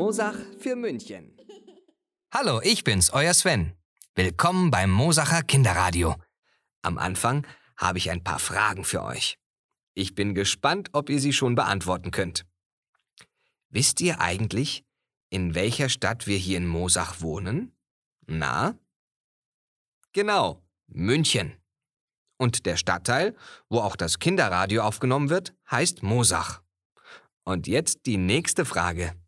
Mosach für München. Hallo, ich bin's, euer Sven. Willkommen beim Mosacher Kinderradio. Am Anfang habe ich ein paar Fragen für euch. Ich bin gespannt, ob ihr sie schon beantworten könnt. Wisst ihr eigentlich, in welcher Stadt wir hier in Mosach wohnen? Na? Genau, München. Und der Stadtteil, wo auch das Kinderradio aufgenommen wird, heißt Mosach. Und jetzt die nächste Frage.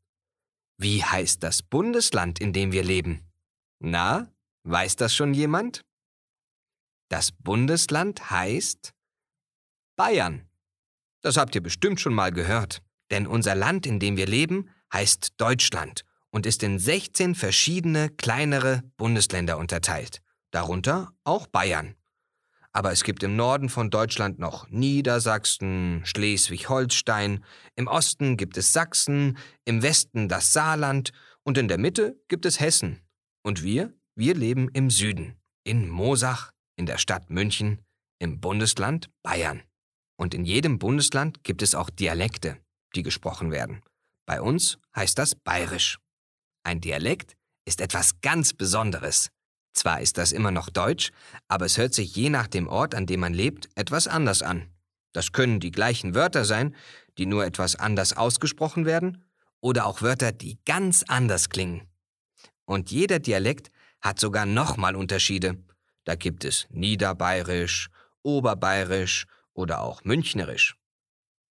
Wie heißt das Bundesland, in dem wir leben? Na, weiß das schon jemand? Das Bundesland heißt Bayern. Das habt ihr bestimmt schon mal gehört, denn unser Land, in dem wir leben, heißt Deutschland und ist in 16 verschiedene kleinere Bundesländer unterteilt, darunter auch Bayern. Aber es gibt im Norden von Deutschland noch Niedersachsen, Schleswig-Holstein, im Osten gibt es Sachsen, im Westen das Saarland und in der Mitte gibt es Hessen. Und wir, wir leben im Süden, in Mosach, in der Stadt München, im Bundesland Bayern. Und in jedem Bundesland gibt es auch Dialekte, die gesprochen werden. Bei uns heißt das Bayerisch. Ein Dialekt ist etwas ganz Besonderes. Zwar ist das immer noch Deutsch, aber es hört sich je nach dem Ort, an dem man lebt, etwas anders an. Das können die gleichen Wörter sein, die nur etwas anders ausgesprochen werden, oder auch Wörter, die ganz anders klingen. Und jeder Dialekt hat sogar nochmal Unterschiede. Da gibt es Niederbayerisch, Oberbayerisch oder auch Münchnerisch.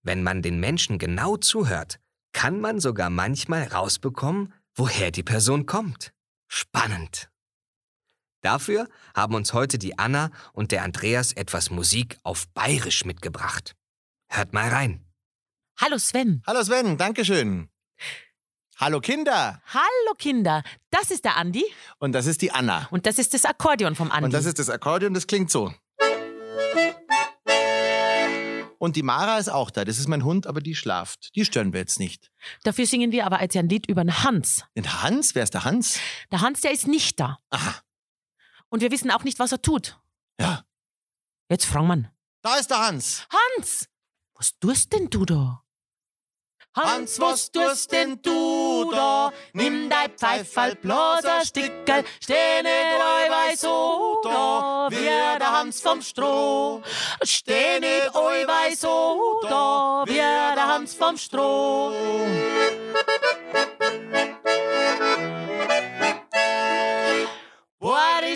Wenn man den Menschen genau zuhört, kann man sogar manchmal rausbekommen, woher die Person kommt. Spannend. Dafür haben uns heute die Anna und der Andreas etwas Musik auf Bayerisch mitgebracht. Hört mal rein. Hallo Sven. Hallo Sven, Dankeschön. Hallo Kinder. Hallo Kinder. Das ist der Andi Und das ist die Anna. und das ist das Akkordeon vom Andi. Und das ist das Akkordeon, das klingt so. Und die Mara ist auch da. Das ist mein Hund, aber die schlaft. Die stören wir jetzt nicht. Dafür singen wir aber jetzt ein Lied über den Hans. Den Hans? Wer ist der Hans? Der Hans, der ist nicht da. Aha. Und wir wissen auch nicht, was er tut. Ja. Jetzt fragen wir ihn. Da ist der Hans. Hans! Was tust denn du da? Hans, was tust denn du da? Nimm dein Pfeifall, blas ein Stickerl, steh nicht allweil so da, wie der Hans vom Stroh. Steh nicht allweil so da, wie der Hans vom Stroh.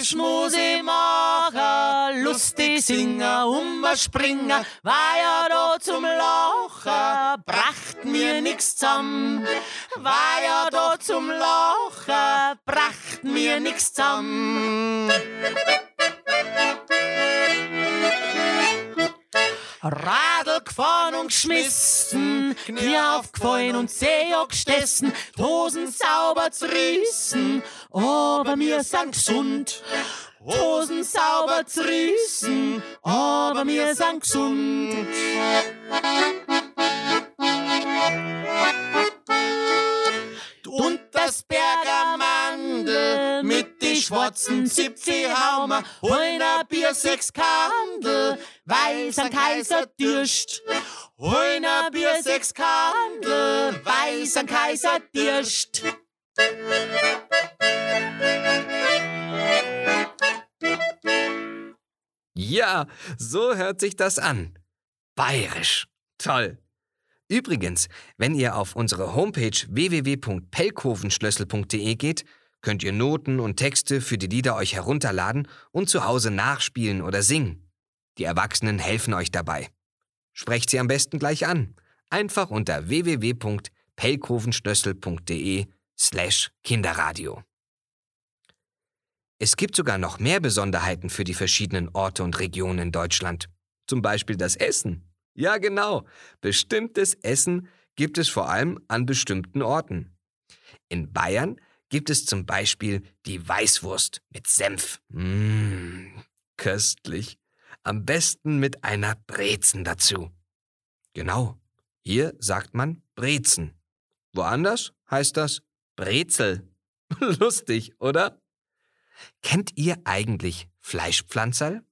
Bayerisch muss ich machen, lustig singen, umspringen, war ja da zum Lachen, bracht mir nix zusammen. War ja da zum Lachen, bracht mir nix zusammen. Radl gefahren und geschmissen, Knie aufgefallen und Seejag gestessen, Hosen sauber zerrissen, aber wir sind gesund. Hosen sauber zerrissen, aber wir sind gesund. Und das Bergermandel mit die schwarzen Zipfelhaumer, holen ein Bier, sechs Kandel, weiß ein Kaiser dürscht. Holen ein Bier, sechs Kandel, weiß ein Kaiser dürscht. Ja, so hört sich das an. Bayerisch. Toll. Übrigens, wenn ihr auf unsere Homepage www.pelkovenschlössel.de geht, könnt ihr Noten und Texte für die Lieder euch herunterladen und zu Hause nachspielen oder singen. Die Erwachsenen helfen euch dabei. Sprecht sie am besten gleich an. Einfach unter www.pelkovenschlössel.de slash Kinderradio. Es gibt sogar noch mehr Besonderheiten für die verschiedenen Orte und Regionen in Deutschland. Zum Beispiel das Essen. Ja, genau. Bestimmtes Essen gibt es vor allem an bestimmten Orten. In Bayern gibt es zum Beispiel die Weißwurst mit Senf. Mmh, köstlich. Am besten mit einer Brezen dazu. Genau, hier sagt man Brezen. Woanders heißt das Brezel. Lustig, oder? Kennt ihr eigentlich Fleischpflanzerl?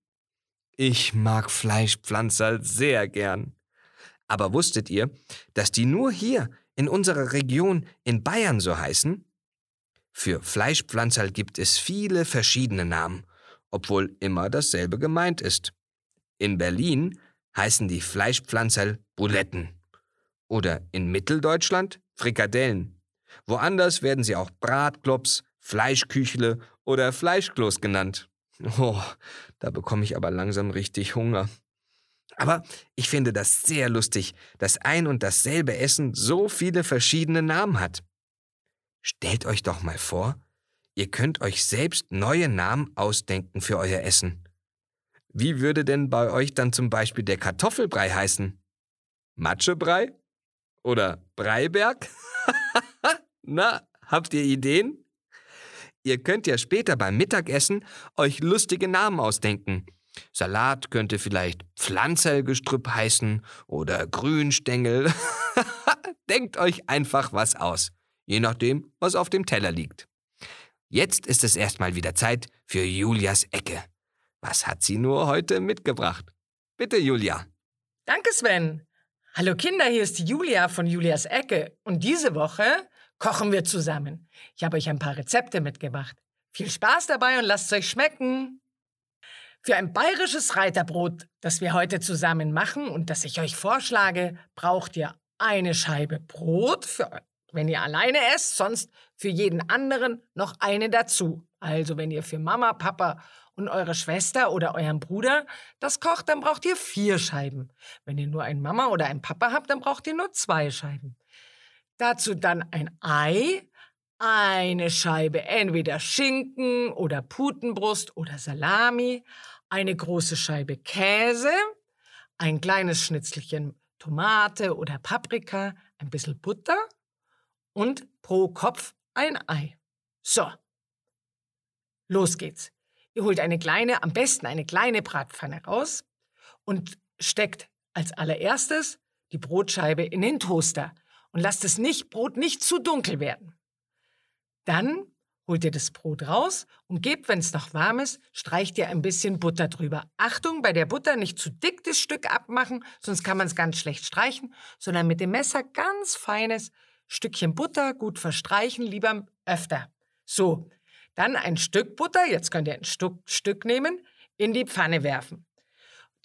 Ich mag Fleischpflanzerl sehr gern. Aber wusstet ihr, dass die nur hier in unserer Region in Bayern so heißen? Für Fleischpflanzerl gibt es viele verschiedene Namen, obwohl immer dasselbe gemeint ist. In Berlin heißen die Fleischpflanzerl Buletten. Oder in Mitteldeutschland Frikadellen. Woanders werden sie auch Bratklops, Fleischküchle oder Fleischkloß genannt. Oh, da bekomme ich aber langsam richtig Hunger. Aber ich finde das sehr lustig, dass ein und dasselbe Essen so viele verschiedene Namen hat. Stellt euch doch mal vor, ihr könnt euch selbst neue Namen ausdenken für euer Essen. Wie würde denn bei euch dann zum Beispiel der Kartoffelbrei heißen? Matschebrei? Oder Breiberg? Na, habt ihr Ideen? Ihr könnt ja später beim Mittagessen euch lustige Namen ausdenken. Salat könnte vielleicht Pflanzergestrüpp heißen oder Grünstängel. Denkt euch einfach was aus, je nachdem, was auf dem Teller liegt. Jetzt ist es erstmal wieder Zeit für Julias Ecke. Was hat sie nur heute mitgebracht? Bitte, Julia. Danke, Sven. Hallo Kinder, hier ist Julia von Julias Ecke. Und diese Woche kochen wir zusammen. Ich habe euch ein paar Rezepte mitgebracht. Viel Spaß dabei und lasst es euch schmecken. Für ein bayerisches Reiterbrot, das wir heute zusammen machen und das ich euch vorschlage, braucht ihr eine Scheibe Brot, für, wenn ihr alleine esst, sonst für jeden anderen noch eine dazu. Also wenn ihr für Mama, Papa und eure Schwester oder euren Bruder das kocht, dann braucht ihr vier Scheiben. Wenn ihr nur ein Mama oder ein Papa habt, dann braucht ihr nur zwei Scheiben. Dazu dann ein Ei, eine Scheibe entweder Schinken oder Putenbrust oder Salami, eine große Scheibe Käse, ein kleines Schnitzelchen Tomate oder Paprika, ein bisschen Butter und pro Kopf ein Ei. So, los geht's. Ihr holt eine kleine, am besten eine kleine Bratpfanne raus und steckt als allererstes die Brotscheibe in den Toaster und lasst das nicht, Brot nicht zu dunkel werden. Dann holt ihr das Brot raus und gebt, wenn es noch warm ist, streicht ihr ein bisschen Butter drüber. Achtung, bei der Butter nicht zu dick das Stück abmachen, sonst kann man es ganz schlecht streichen, sondern mit dem Messer ganz feines Stückchen Butter gut verstreichen, lieber öfter. So, dann ein Stück Butter, jetzt könnt ihr ein Stück, Stück nehmen, in die Pfanne werfen.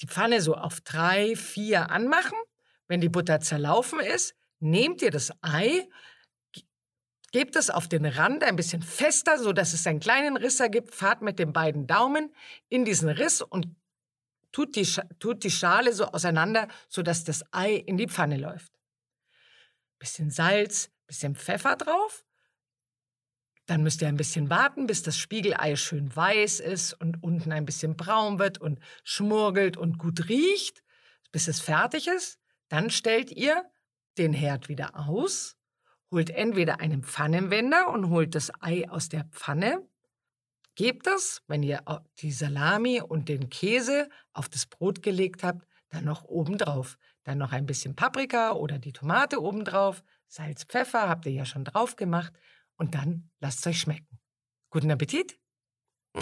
Die Pfanne so auf drei, vier anmachen. Wenn die Butter zerlaufen ist, nehmt ihr das Ei, Gebt es auf den Rand ein bisschen fester, sodass es einen kleinen Riss ergibt. Fahrt mit den beiden Daumen in diesen Riss und tut die, tut die Schale so auseinander, sodass das Ei in die Pfanne läuft. Bisschen Salz, bisschen Pfeffer drauf. Dann müsst ihr ein bisschen warten, bis das Spiegelei schön weiß ist und unten ein bisschen braun wird und schmurgelt und gut riecht, bis es fertig ist. Dann stellt ihr den Herd wieder aus holt entweder einen Pfannenwender und holt das Ei aus der Pfanne, gebt das, wenn ihr die Salami und den Käse auf das Brot gelegt habt, dann noch oben drauf. Dann noch ein bisschen Paprika oder die Tomate oben drauf, Salz, Pfeffer habt ihr ja schon drauf gemacht und dann lasst es euch schmecken. Guten Appetit!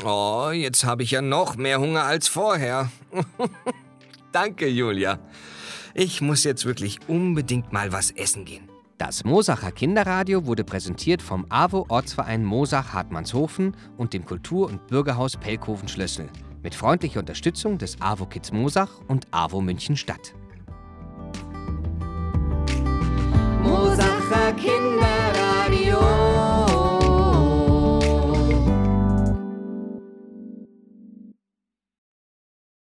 Oh, jetzt habe ich ja noch mehr Hunger als vorher. Danke, Julia. Ich muss jetzt wirklich unbedingt mal was essen gehen. Das Mosacher Kinderradio wurde präsentiert vom AWO Ortsverein Mosach Hartmannshofen und dem Kultur- und Bürgerhaus Pelkoven Schlössel mit freundlicher Unterstützung des AWO Kids Mosach und AWO München Stadt.